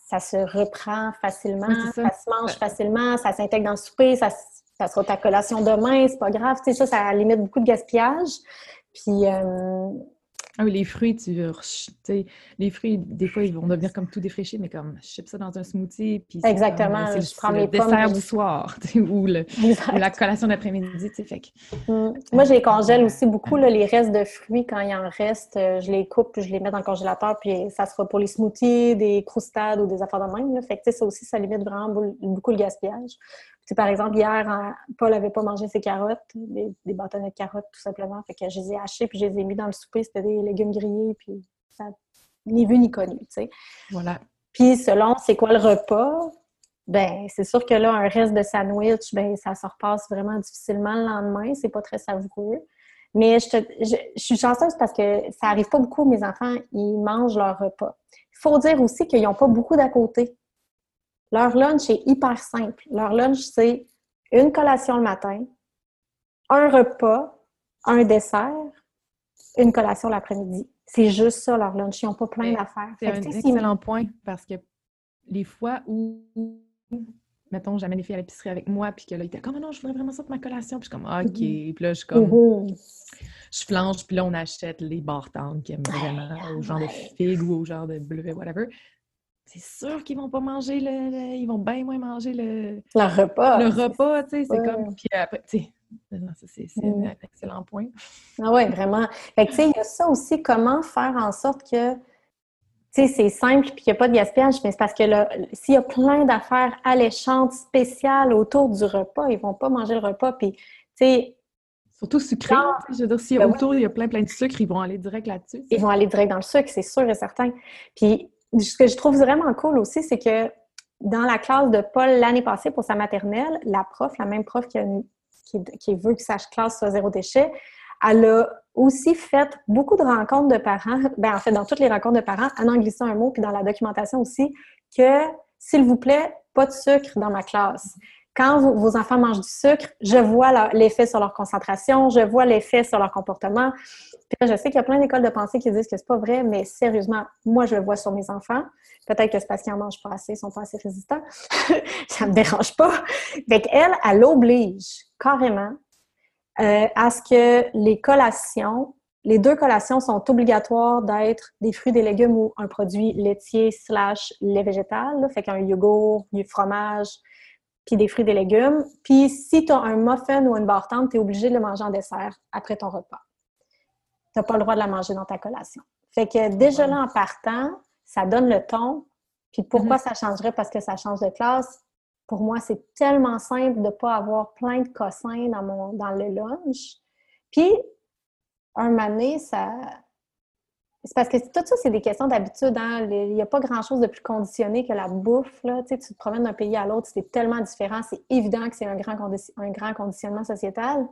ça se reprend facilement, ça. se mange facilement, ça s'intègre dans le souper, ça, ça sera ta collation demain, c'est pas grave. Tu sais, ça, ça limite beaucoup de gaspillage. Puis, euh, ah oui, les fruits, tu sais, les fruits, des fois, ils vont devenir comme tout défraîchis, mais comme je chip ça dans un smoothie, puis Exactement, c'est je prends le dessert du soir, ou, le, la collation d'après-midi, tu sais, fait mm. Moi, je les congèle aussi beaucoup, là, les restes de fruits, quand il en reste, euh, je les coupe, puis je les mets dans le congélateur, puis ça sera pour les smoothies, des croustades ou des affaires de même, là. Fait que, ça aussi, ça limite vraiment beaucoup le gaspillage par exemple, hier, Paul n'avait pas mangé ses carottes, des, bâtonnets de carottes, tout simplement. Fait que je les ai hachés, puis je les ai mis dans le souper. C'était des légumes grillés, puis ça, ni vu ni connu, tu sais. Voilà. Puis selon c'est quoi le repas, ben c'est sûr que là, un reste de sandwich, ben ça se repasse vraiment difficilement le lendemain. C'est pas très savoureux. Mais je, je, suis chanceuse parce que ça arrive pas beaucoup, mes enfants, ils mangent leur repas. Il faut dire aussi qu'ils n'ont pas beaucoup d'à côté. Leur lunch est hyper simple. Leur lunch, c'est une collation le matin, un repas, un dessert, une collation l'après-midi. C'est juste ça, leur lunch. Ils n'ont pas plein d'affaires. C'est un excellent point parce que les fois où, mettons, j'amène les filles à l'épicerie avec moi, puis que là, ils étaient comme, ah non, je voudrais vraiment ça pour ma collation. Puis je suis comme, OK. Mm-hmm. Puis là, je suis comme, mm-hmm. je flanche, puis là, on achète les bartendes qui aiment vraiment, au genre de figues ou au genre de bleuet, whatever c'est sûr qu'ils vont pas manger le, Ils vont bien moins manger le... Le repas. Le repas, tu sais, c'est comme... Puis après, tu sais, c'est mm. un excellent point. Ah oui, vraiment. Fait que, tu sais, il y a ça aussi, comment faire en sorte que, tu sais, c'est simple puis qu'il n'y a pas de gaspillage, mais c'est parce que s'il y a plein d'affaires alléchantes, spéciales autour du repas, ils vont pas manger le repas, puis, tu sais... Surtout sucré. Je veux dire, si ben autour, il y a plein, plein de sucre, ils vont aller direct là-dessus. Ils vont aller direct dans le sucre, c'est sûr et certain. Puis, ce que je trouve vraiment cool aussi, c'est que dans la classe de Paul l'année passée pour sa maternelle, la prof, la même prof qui, veut que sa classe soit zéro déchet, elle a aussi fait beaucoup de rencontres de parents, ben en fait, dans toutes les rencontres de parents, en en glissant un mot, puis dans la documentation aussi, que, s'il vous plaît, pas de sucre dans ma classe quand vos enfants mangent du sucre, je vois l'effet sur leur concentration, je vois l'effet sur leur comportement. Je sais qu'il y a plein d'écoles de pensée qui disent que c'est pas vrai, mais sérieusement, moi, je le vois sur mes enfants. Peut-être que c'est parce qu'ils en mangent pas assez, ils sont pas assez résistants. ça me dérange pas. Fait qu'elle, elle oblige carrément euh, à ce que les collations, les deux collations sont obligatoires d'être des fruits, des légumes ou un produit laitier slash lait végétal. Fait qu'un yogourt, du fromage, puis des fruits des légumes. Puis si tu as un muffin ou une barre tu es obligé de le manger en dessert après ton repas. Tu n'as pas le droit de la manger dans ta collation. Fait que déjà là, en partant, ça donne le ton. Puis pourquoi mm-hmm. ça changerait? Parce que ça change de classe. Pour moi, c'est tellement simple de ne pas avoir plein de cossins dans, mon, dans le lunch. Puis, un moment ça, c'est parce que tout ça, c'est des questions d'habitude. Hein? Il n'y a pas grand-chose de plus conditionné que la bouffe. Là. Tu, te promènes d'un pays à l'autre, c'est tellement différent. C'est évident que c'est un grand, un grand conditionnement sociétal.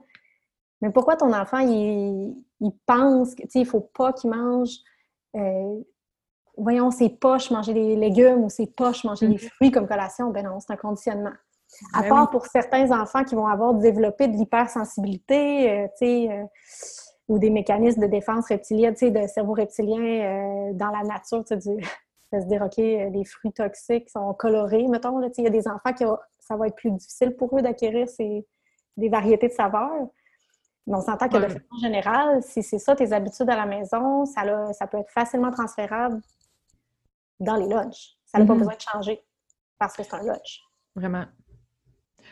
Mais pourquoi ton enfant, il, pense qu'il ne faut pas qu'il mange, euh, voyons, ses poches manger des légumes ou ses poches manger des mm-hmm. fruits comme collation? Ben non, c'est un conditionnement. À ben part pour certains enfants qui vont avoir développé de l'hypersensibilité, euh, tu sais... Euh, ou des mécanismes de défense reptilienne, tu sais, de cerveau reptilien dans la nature, tu sais, de se dire, OK, les fruits toxiques sont colorés, mettons, là, tu sais, il y a des enfants qui, ça va être plus difficile pour eux d'acquérir des variétés de saveurs. On s'entend que de façon générale, si c'est ça tes habitudes à la maison, ça, ça peut être facilement transférable dans les lunchs. Ça n'a pas mm-hmm. besoin de changer parce que c'est un lunch. Vraiment.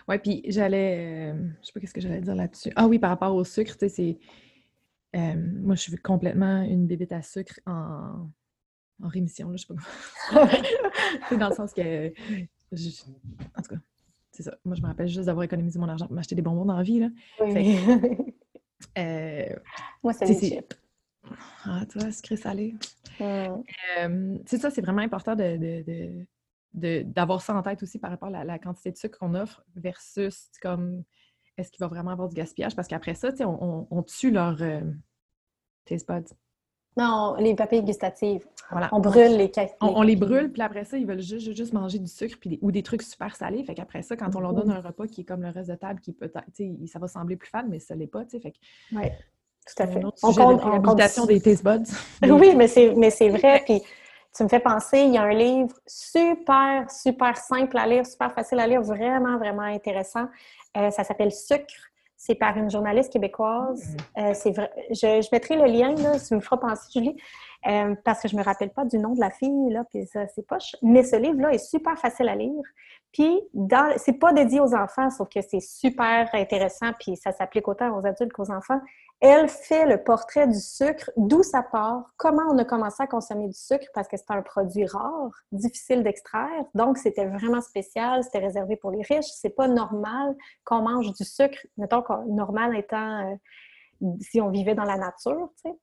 Oui, puis j'allais. Euh, je sais pas qu'est-ce que j'allais dire là-dessus. Ah oui, par rapport au sucre, tu sais, c'est euh, moi, je suis complètement une bébête à sucre en, rémission, là, je sais pas C'est dans le sens que. en tout cas, c'est ça. Moi, je me rappelle juste d'avoir économisé mon argent pour m'acheter des bonbons dans la vie. Là. Oui. Euh, moi, c'est des chips. Ah, toi, sucré salé. Euh, c'est ça, c'est vraiment important de, d'avoir ça en tête aussi par rapport à la, quantité de sucre qu'on offre versus comme est-ce qu'il va vraiment avoir du gaspillage? Parce qu'après ça, on, on, tue leur euh, taste buds. Non, les papilles gustatives. Voilà. On brûle les caisses. On, les brûle, puis après ça, ils veulent juste, juste manger du sucre puis ou des trucs super salés. Fait qu'après ça, quand on leur donne un repas qui est comme le reste de table, qui peut ça va sembler plus fade, mais ça l'est pas, tu sais. Fait Oui, tout à fait. On compte, des taste buds. oui, mais c'est, mais c'est vrai. Puis tu me fais penser, il y a un livre super, super simple à lire, super facile à lire, vraiment, vraiment intéressant. Euh, ça s'appelle Sucre. C'est par une journaliste québécoise. Mm. Euh, c'est vrai. Je, mettrai le lien, là, si me fera penser, Julie, euh, parce que je me rappelle pas du nom de la fille, là, puis ça, c'est poche. Mais ce livre-là est super facile à lire. Puis, dans... c'est pas dédié aux enfants, sauf que c'est super intéressant, puis ça s'applique autant aux adultes qu'aux enfants. Elle fait le portrait du sucre, d'où ça part, comment on a commencé à consommer du sucre, parce que c'est un produit rare, difficile d'extraire. Donc, c'était vraiment spécial, c'était réservé pour les riches. C'est pas normal qu'on mange du sucre, mettons, normal étant euh, si on vivait dans la nature, tu sais.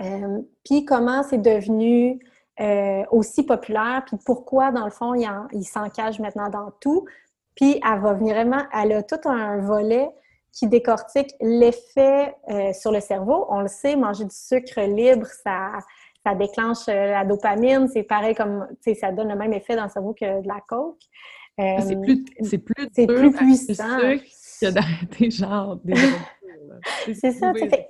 Euh, puis comment c'est devenu euh, aussi populaire, puis pourquoi, dans le fond, il, s'encage maintenant dans tout. Puis elle va vraiment, elle a tout un volet qui décortique l'effet euh, sur le cerveau. On le sait, manger du sucre libre, ça, ça déclenche euh, la dopamine. C'est pareil comme, tu sais, ça donne le même effet dans le cerveau que de la coke. Euh, c'est plus, c'est plus, c'est plus puissant. que d'arrêter genre des C'est ça, tu sais.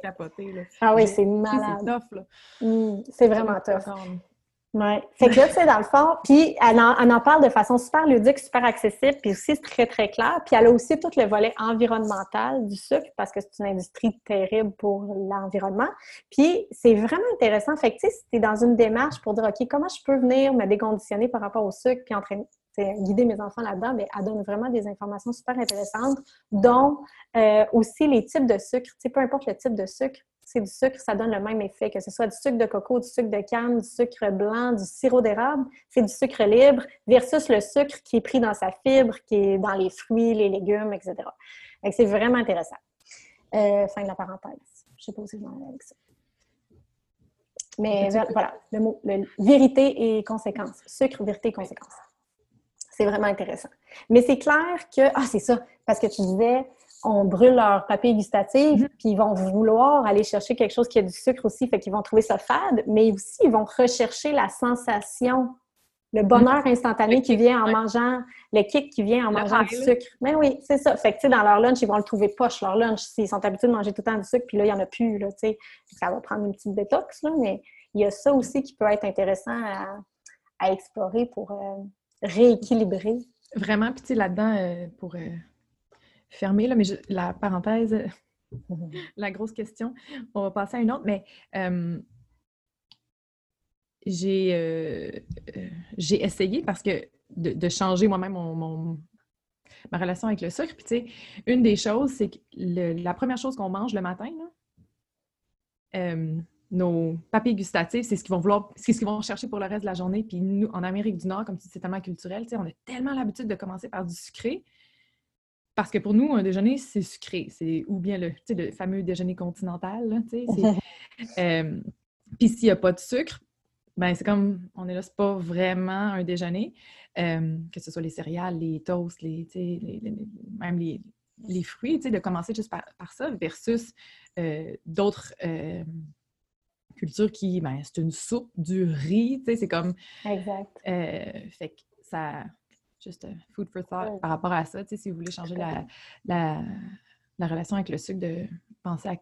Ah oui, c'est malade. C'est tough, là. Mmh, c'est vraiment tough. Oui. Fait que là, tu sais, dans le fond, puis elle en, parle de façon super ludique, super accessible, puis aussi très, très clair. Puis elle a aussi tout le volet environnemental du sucre, parce que c'est une industrie terrible pour l'environnement. Puis c'est vraiment intéressant. Fait que, tu sais, si tu es dans une démarche pour dire, OK, comment je peux venir me déconditionner par rapport au sucre, puis entraîner, guider mes enfants là-dedans, bien, elle donne vraiment des informations super intéressantes, dont euh, aussi les types de sucre. Tu sais, peu importe le type de sucre, c'est du sucre, ça donne le même effet, que ce soit du sucre de coco, du sucre de canne, du sucre blanc, du sirop d'érable, c'est du sucre libre versus le sucre qui est pris dans sa fibre, qui est dans les fruits, les légumes, etc. c'est vraiment intéressant. Euh, fin de la parenthèse. Je ne sais pas si je m'en avec ça. Mais voilà, le mot, vérité et conséquence. Sucre, vérité et conséquence. C'est vraiment intéressant. Mais c'est clair que, ah, c'est ça, parce que tu disais, on brûle leur papier gustatif, mhm. puis ils vont vouloir aller chercher quelque chose qui a du sucre aussi, fait qu'ils vont trouver ça fade, mais aussi ils vont rechercher la sensation, le bonheur instantané qui vient en mangeant, le kick qui vient en mangeant du sucre. Mais oui, c'est ça. Fait que, tu sais, dans leur lunch, ils vont le trouver poche, leur lunch, s'ils sont habitués de manger tout le temps du sucre, puis là, il n'y en a plus, là, tu sais. Ça va prendre une petite détox, là, mais il y a ça aussi qui peut être intéressant à, explorer pour euh, rééquilibrer. Vraiment, puis tu là-dedans, euh, pour... Euh, fermé, là, mais la parenthèse, la grosse question, on va passer à une autre, mais j'ai euh, j'ai essayé parce que de, changer moi-même mon, ma relation avec le sucre. Puis, tu sais, une des choses, c'est que la première chose qu'on mange le matin, nos papiers gustatifs, c'est ce qu'ils vont vouloir, c'est ce qu'ils vont chercher pour le reste de la journée. Puis nous, en Amérique du Nord, comme tu dis, c'est tellement culturel, tu sais, on a tellement l'habitude de commencer par du sucré parce que pour nous, un déjeuner, c'est sucré. C'est ou bien le, le fameux déjeuner continental. euh, Puis s'il n'y a pas de sucre, ben c'est comme on est là, c'est pas vraiment un déjeuner. Euh, que ce soit les céréales, les toasts, les, même les, les fruits, de commencer juste par, ça, versus euh, d'autres euh, cultures qui, ben, c'est une soupe, du riz, c'est comme... Exact. fait que ça juste euh, food for thought par rapport à ça. Si vous voulez changer la, la, la, relation avec le sucre, de penser à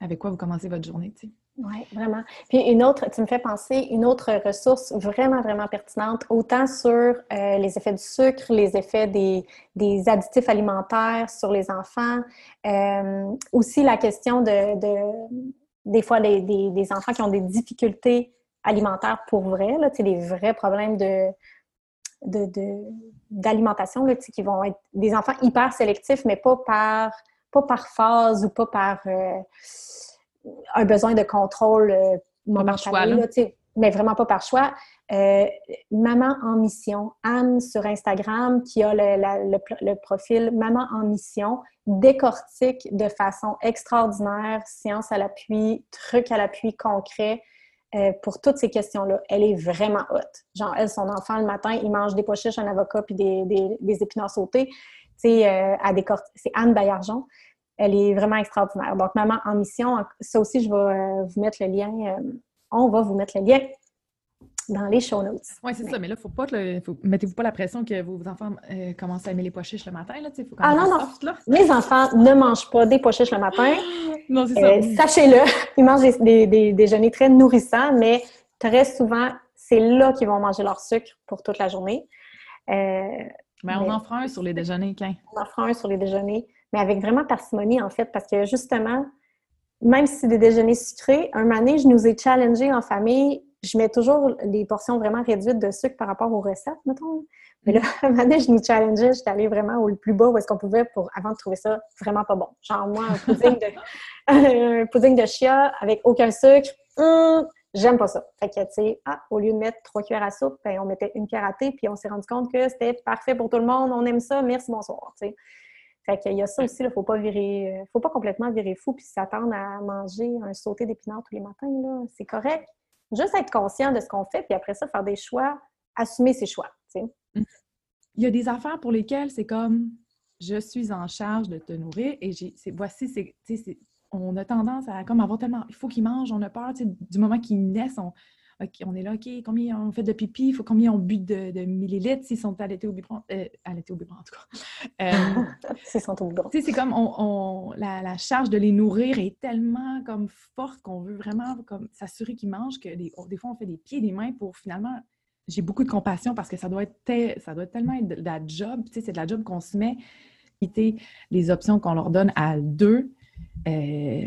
avec quoi vous commencez votre journée. Oui, vraiment. Puis une autre, tu me fais penser, une autre ressource vraiment, vraiment pertinente, autant sur euh, les effets du sucre, les effets des, des additifs alimentaires sur les enfants, euh, aussi la question de, de des fois des, des, des, enfants qui ont des difficultés alimentaires pour vrai, là, des vrais problèmes de, d'alimentation, de, qui vont être des enfants hyper sélectifs, mais pas par, pas par phase ou pas par euh, un besoin de contrôle euh, momentané, mais vraiment pas par choix. Euh, Maman en mission, Anne sur Instagram, qui a le, le, profil Maman en mission, décortique de façon extraordinaire, science à l'appui, trucs à l'appui concret, euh, pour toutes ces questions-là. Elle est vraiment haute. Genre, elle, son enfant, le matin, il mange des pois chiches, un avocat puis des, des, épinards sautés. Tu euh, c'est Anne Baillargeon. Elle est vraiment extraordinaire. Donc, Maman en mission, ça aussi, je vais euh, vous mettre le lien. on va vous mettre le lien dans les show notes. Oui, c'est ça, mais là, faut pas faut... mettez-vous pas la pression que vos enfants euh, commencent à aimer les pois chiches le matin. Là, faut ah non, non. là. Mes enfants ne mangent pas des pois chiches le matin. non, c'est ça. Euh, sachez-le, ils mangent des, des, déjeuners très nourrissants, mais très souvent, c'est là qu'ils vont manger leur sucre pour toute la journée. mais on en fera un sur les déjeuners, quand? On en fera un sur les déjeuners, mais avec vraiment parcimonie, en fait, parce que justement, même si c'est des déjeuners sucrés, un mané, je nous ai challengés en famille. Je mets toujours des portions vraiment réduites de sucre par rapport aux recettes, mettons. Mais là, un mané, je nous challengeais, j'étais allée vraiment au plus bas où est-ce qu'on pouvait pour, avant de trouver ça vraiment pas bon. Genre, moi, un pudding de, chia avec aucun sucre, hum, j'aime pas ça. Fait que, tu sais, ah, au lieu de mettre trois cuillères à soupe, ben, on mettait une cuillère à thé, puis on s'est rendu compte que c'était parfait pour tout le monde, on aime ça, merci, bonsoir, tu sais. Fait qu'il y a ça aussi, il ne faut pas virer, faut pas complètement virer fou puis s'attendre à manger un sauté d'épinards tous les matins. Là. C'est correct. Juste être conscient de ce qu'on fait, puis après ça, faire des choix, assumer ses choix. Il y a des affaires pour lesquelles c'est comme je suis en charge de te nourrir et j'ai, voici, c'est, on a tendance à comme avoir tellement, il faut qu'ils mangent, on a peur, du moment qu'ils naissent, on, on est là, OK, combien on fait de pipi, il faut combien on but de, millilitres s'ils sont allaités au biberon, euh, allaités au biberon en tout cas. Euh, s'ils sont au biberon. c'est comme on, la, charge de les nourrir est tellement comme forte qu'on veut vraiment comme s'assurer qu'ils mangent que des, des fois on fait des pieds et des mains pour finalement j'ai beaucoup de compassion parce que ça doit être, ça doit tellement être de la job, tu sais, c'est de la job qu'on se met, les options qu'on leur donne à deux. Euh,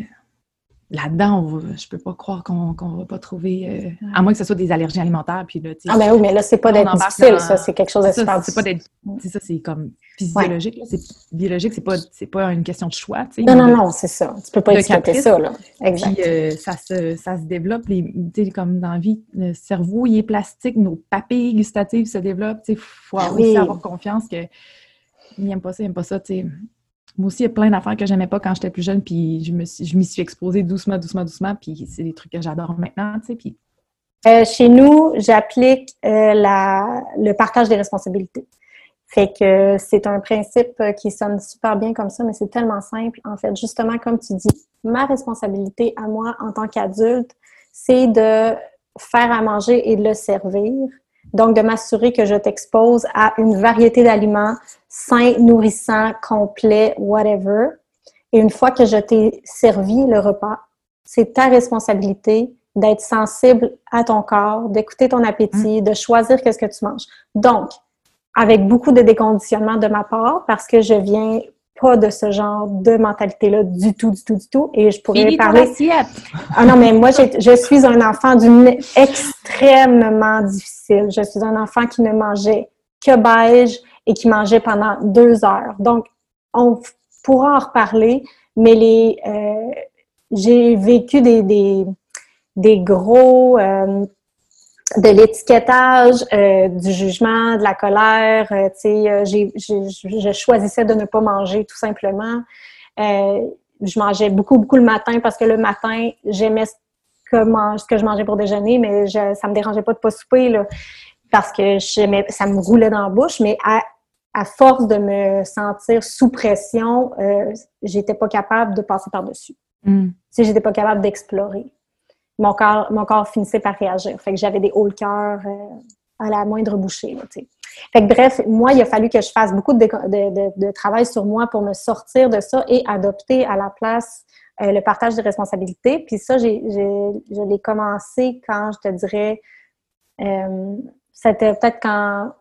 là-dedans, je peux pas croire qu'on ne va pas trouver, euh, à moins que ce soit des allergies alimentaires. Puis là, ah ben oui, mais là, c'est pas d'être difficile, ça, c'est quelque chose de super C'est pas d'être, c'est ça, c'est comme physiologique, c'est biologique, c'est pas, pas une question de choix, tu sais. Non, non, non, c'est ça, tu peux pas expliquer ça, là. Exact. Puis euh, ça, se, ça se développe, les, comme dans la vie, le cerveau, il est plastique, nos papilles gustatives se développent, tu sais, faut ah aussi avoir confiance que il n'aime pas ça, il n'aime pas ça, tu sais moi aussi, il y a plein d'affaires que j'aimais pas quand j'étais plus jeune, puis je m'y suis exposée doucement, doucement, doucement, puis c'est des trucs que j'adore maintenant, tu sais, puis... Euh, chez nous, j'applique euh, le partage des responsabilités. Fait que c'est un principe qui sonne super bien comme ça, mais c'est tellement simple. En fait, justement, comme tu dis, ma responsabilité à moi en tant qu'adulte, c'est de faire à manger et de le servir. Donc, de m'assurer que je t'expose à une variété d'aliments sains, nourrissants, complets, whatever. Et une fois que je t'ai servi le repas, c'est ta responsabilité d'être sensible à ton corps, d'écouter ton appétit, mm. de choisir qu'est-ce que tu manges. Donc, avec beaucoup de déconditionnement de ma part, parce que je viens pas de ce genre de mentalité-là du tout, du tout, du tout. Et je pourrais parler. Ah non, mais moi, je suis un enfant d'une extrêmement difficile. Je suis un enfant qui ne mangeait que beige et qui mangeait pendant deux heures. Donc, on pourra en reparler, mais les, euh, j'ai vécu des, des, des gros euh, de l'étiquetage, euh, du jugement, de la colère. Euh, tu sais, euh, je choisissais de ne pas manger tout simplement. je mangeais beaucoup, beaucoup le matin parce que le matin, j'aimais ce que, ce que je mangeais pour déjeuner, mais je, ça me dérangeait pas de pas souper là, parce que ça me roulait dans la bouche. Mais à, à force de me sentir sous pression, j'étais pas capable de passer par-dessus. Mm. J'étais pas capable d'explorer mon corps, mon corps finissait par réagir. Fait que j'avais des hauts le euh, à la moindre bouchée. Là, fait que bref, moi, il a fallu que je fasse beaucoup de, travail sur moi pour me sortir de ça et adopter à la place euh, le partage des responsabilités. Puis ça, j'ai, je l'ai commencé quand, je te dirais, euh, c'était peut-être quand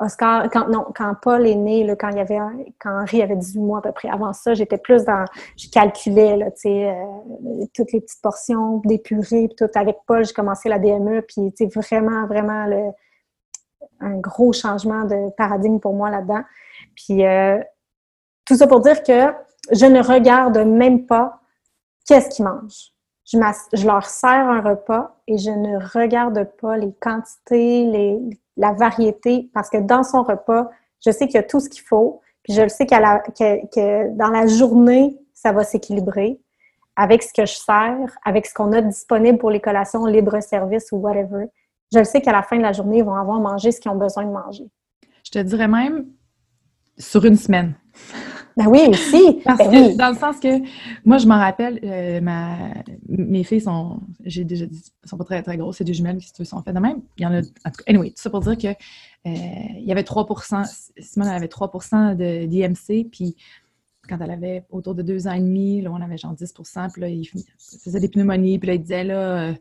Oscar, quand, non, quand Paul est né, là, quand, il y avait, quand Henri avait 18 mois à peu près, avant ça, j'étais plus dans, je calculais, là, tu sais, euh, toutes les petites portions, des purées, puis tout. Avec Paul, j'ai commencé la DME, puis, tu sais, vraiment, vraiment, le, un gros changement de paradigme pour moi là-dedans. Puis, euh, tout ça pour dire que je ne regarde même pas qu'est-ce qu'ils mangent. Je, je leur sers un repas et je ne regarde pas les quantités, les, la variété, parce que dans son repas, je sais qu'il y a tout ce qu'il faut, puis je le sais qu'à la, que, dans la journée, ça va s'équilibrer avec ce que je sers, avec ce qu'on a disponible pour les collations libre-service ou whatever. Je le sais qu'à la fin de la journée, ils vont avoir mangé ce qu'ils ont besoin de manger. Je te dirais même sur une semaine. Ben oui, aussi. Parce ben que, dans le sens que, moi, je m'en rappelle, euh, ma, mes filles sont, j'ai déjà dit, sont pas très, très grosses, c'est des jumelles qui sont faites de même. Il y en a, en tout cas, anyway, tout ça pour dire que, euh, il y avait 3 Simone, elle avait 3 de d'IMC, puis quand elle avait autour de deux ans et demi, là, on avait genre 10% puis là, il faisait des pneumonies, puis là, il disait, là, euh,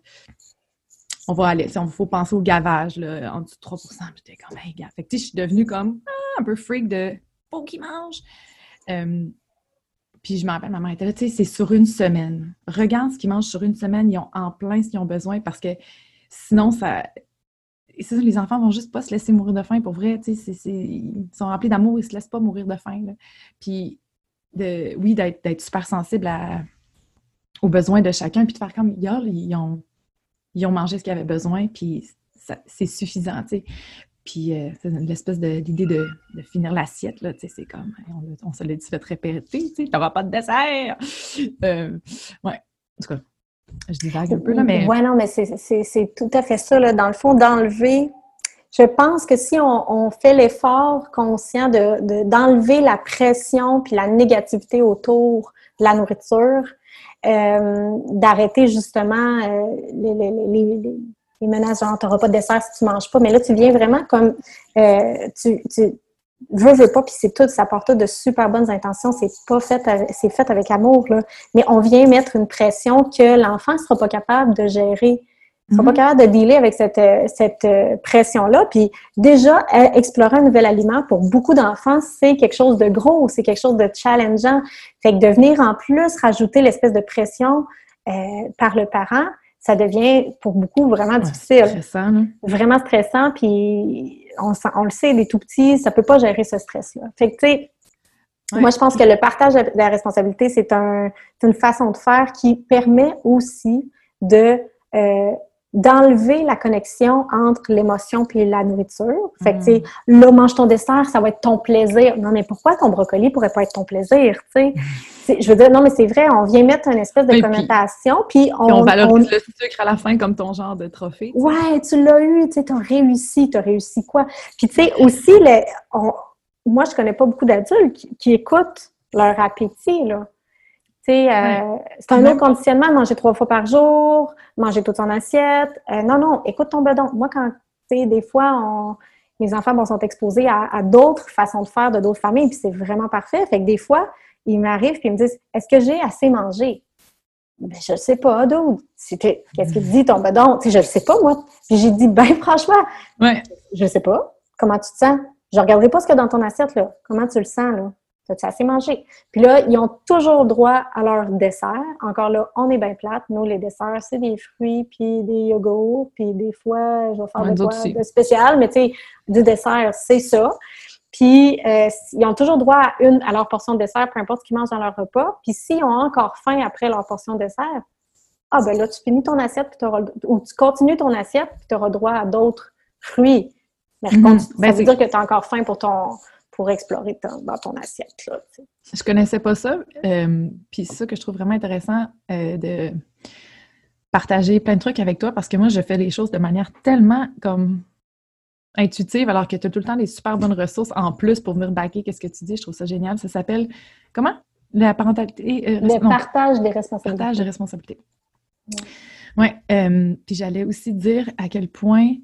on va aller, il faut penser au gavage, là, en dessous de 3 Puis j'étais comme, hey, gars. Fait que, je suis devenue comme ah, un peu freak de faut qu'il mange. Euh, puis je me rappelle, ma mère était là, tu sais, c'est sur une semaine. Regarde ce qu'ils mangent sur une semaine, ils ont en plein ce qu'ils ont besoin parce que sinon, ça. ça, les enfants vont juste pas se laisser mourir de faim pour vrai. Tu sais, ils sont remplis d'amour, ils se laissent pas mourir de faim. Puis, oui, d'être super sensible aux besoins de chacun, puis de faire comme, ils ils ont mangé ce qu'ils avaient besoin, puis c'est suffisant, tu sais. Puis euh, c'est l'espèce de, de, finir l'assiette, là, c'est comme, on, se l'a dit fait répéter, tu sais, pas de dessert! Euh, ouais, en tout cas, je divague un peu, là, mais... Ouais, non, mais c'est tout à fait ça, là, dans le fond, d'enlever... Je pense que si on, fait l'effort conscient d'enlever de, la pression puis la négativité autour de la nourriture, euh, d'arrêter justement euh, les, les menaces genre t'auras pas de dessert si tu manges pas mais là tu viens vraiment comme euh, tu, tu veux veux pas puis c'est tout ça porte de super bonnes intentions c'est pas fait c'est fait avec amour là mais on vient mettre une pression que l'enfant sera pas capable de gérer il sera pas mhm. capable de dealer avec cette, cette pression-là. Puis déjà, explorer un nouvel aliment, pour beaucoup d'enfants, c'est quelque chose de gros, c'est quelque chose de challengeant. Fait que de venir en plus rajouter l'espèce de pression euh, par le parent, ça devient pour beaucoup vraiment difficile. Stressant, Vraiment stressant, puis on, on, le sait, les tout petits, ça peut pas gérer ce stress-là. Fait que, tu sais, moi, je pense que le partage de la responsabilité, c'est un, une façon de faire qui permet aussi de euh, d'enlever la connexion entre l'émotion puis la nourriture. Fait que, tu sais, mm. là, mange ton dessert, ça va être ton plaisir. Non, mais pourquoi ton brocoli pourrait pas être ton plaisir, tu sais? Je veux dire, non, mais c'est vrai, on vient mettre une espèce de connotation, puis, on... on valorise le sucre à la fin comme ton genre de trophée. Ouais, tu l'as eu, tu sais, t'as réussi, t'as réussi quoi? Puis, tu sais, aussi, le, moi, je connais pas beaucoup d'adultes qui, qui écoutent leur appétit, là. Euh, c'est un autre conditionnement, manger trois fois par jour, manger toute son assiette. Euh, non, non, écoute ton bedon. Moi, quand, tu sais, des fois, mes enfants sont exposés à, d'autres façons de faire de d'autres familles, puis c'est vraiment parfait. Fait que des fois, ils m'arrivent et ils me disent Est-ce que j'ai assez mangé? Ben, je ne sais pas, d'où. Qu'est-ce qu'il dit ton bedon? je ne sais pas, moi. Puis j'ai dit, ben franchement, ouais. je ne sais pas. Comment tu te sens? Je ne regarderai pas ce qu'il y a dans ton assiette, là. Comment tu le sens, là? T'as-tu assez mangé? Puis là, ils ont toujours droit à leur dessert. Encore là, on est bien plate. Nous, les desserts, c'est des fruits, puis des yogourts, puis des fois, je vais faire des quoi de spécial, mais tu sais, du dessert, c'est ça. Puis, euh, ils ont toujours droit à, une, à leur portion de dessert, peu importe ce qu'ils mangent dans leur repas. Puis, s'ils ont encore faim après leur portion de dessert, ah ben là, tu finis ton assiette, puis ou tu continues ton assiette, puis tu auras droit à d'autres fruits. Mais ça ben, veut dire que tu as encore faim pour ton, pour explorer dans ton assiette. Là, je connaissais pas ça. Euh, puis c'est ça que je trouve vraiment intéressant euh, de partager plein de trucs avec toi parce que moi, je fais les choses de manière tellement comme intuitive alors que tu as tout le temps des super bonnes ressources en plus pour venir backer qu'est-ce que tu dis. Je trouve ça génial. Ça s'appelle comment? La parentalité. Euh, le partage des responsabilités. Partage des responsabilités. Oui. Ouais, puis j'allais aussi dire à quel point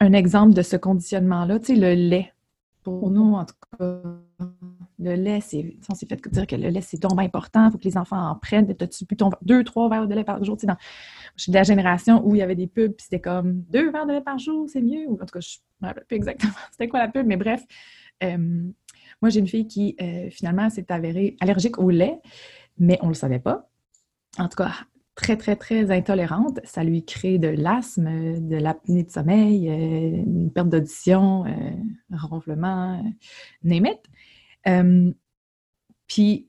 un exemple de ce conditionnement-là, tu sais, le lait. Pour nous, en tout cas, le lait, c'est, on s'est fait dire que le lait, c'est donc important, il faut que les enfants en prennent. T'as-tu bu ton deux, trois verres de lait par jour? Tu sais, dans, je suis de la génération où il y avait des pubs, puis c'était comme deux verres de lait par jour, c'est mieux. Ou, en tout cas, je ne me rappelle plus exactement c'était quoi la pub, mais bref. Euh, moi, j'ai une fille qui, euh, finalement, s'est avérée allergique au lait, mais on ne le savait pas. En tout cas, très, très, très intolérante, ça lui crée de l'asthme, de l'apnée de sommeil, euh, une perte d'audition, euh, un ronflement, euh, name it. puis,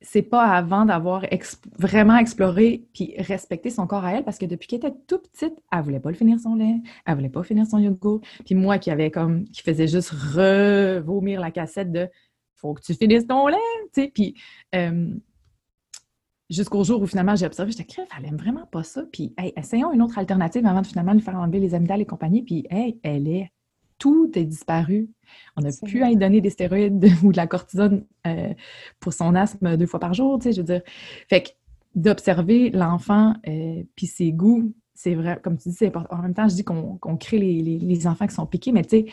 c'est pas avant d'avoir vraiment exploré puis respecté son corps à elle, parce que depuis qu'elle était tout petite, elle voulait pas le finir son lait, elle voulait pas finir son yogourt. Puis moi qui avait comme, qui faisait juste revomir la cassette de « faut que tu finisses ton lait », tu sais, puis jusqu'au jour où finalement j'ai observé, j'étais crève, elle aime vraiment pas ça. Puis, hey, essayons une autre alternative avant de finalement lui faire enlever les amygdales et compagnie. Puis, hey, elle est, tout est disparu. On a pu à lui donner des stéroïdes ou de la cortisone euh, pour son asthme deux fois par jour, tu sais, je veux dire. Fait que d'observer l'enfant euh, puis ses goûts, c'est vrai, comme tu dis, c'est important. En même temps, je dis qu'on crée les, les, enfants qui sont piqués, mais tu sais,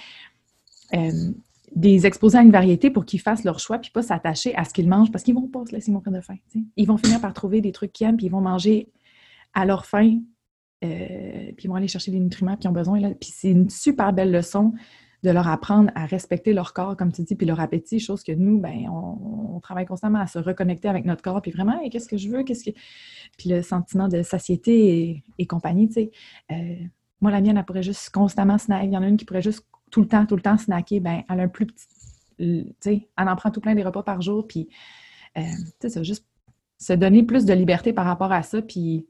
euh, des exposer à une variété pour qu'ils fassent leur choix puis pas s'attacher à ce qu'ils mangent parce qu'ils vont pas se laisser mourir de faim. Ils vont finir par trouver des trucs qu'ils aiment puis ils vont manger à leur faim, euh, puis ils vont aller chercher les nutriments qu'ils ont besoin. Là. Puis c'est une super belle leçon de leur apprendre à respecter leur corps, comme tu dis, puis leur appétit, chose que nous, ben, on, travaille constamment à se reconnecter avec notre corps, puis vraiment, qu'est-ce que je veux, qu'est-ce que... Puis le sentiment de satiété et, compagnie, tu sais. Euh, moi, la mienne, elle pourrait juste constamment snacker. Il y en a une qui pourrait juste tout le temps, tout le temps snacker. Ben, elle a un plus petit... Tu sais, elle en prend tout plein des repas par jour, puis, euh, tu sais, ça juste se donner plus de liberté par rapport à ça, puis...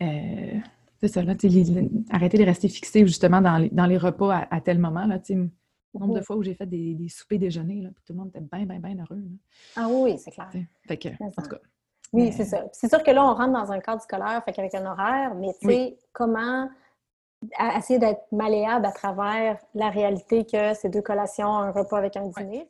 Euh, c'est ça, là, arrêter de rester fixé justement dans les, dans les repas à, tel moment. Là, le nombre de fois où j'ai fait des, des soupers déjeuners, là, puis tout le monde était bien, bien, bien heureux. Ah oui, c'est clair. Fait que, en tout cas. Oui, c'est ça. C'est sûr que là, on rentre dans un cadre scolaire, fait qu'avec un horaire, mais tu sais, comment essayer d'être malléable à travers la réalité que c'est deux collations, un repas avec un dîner.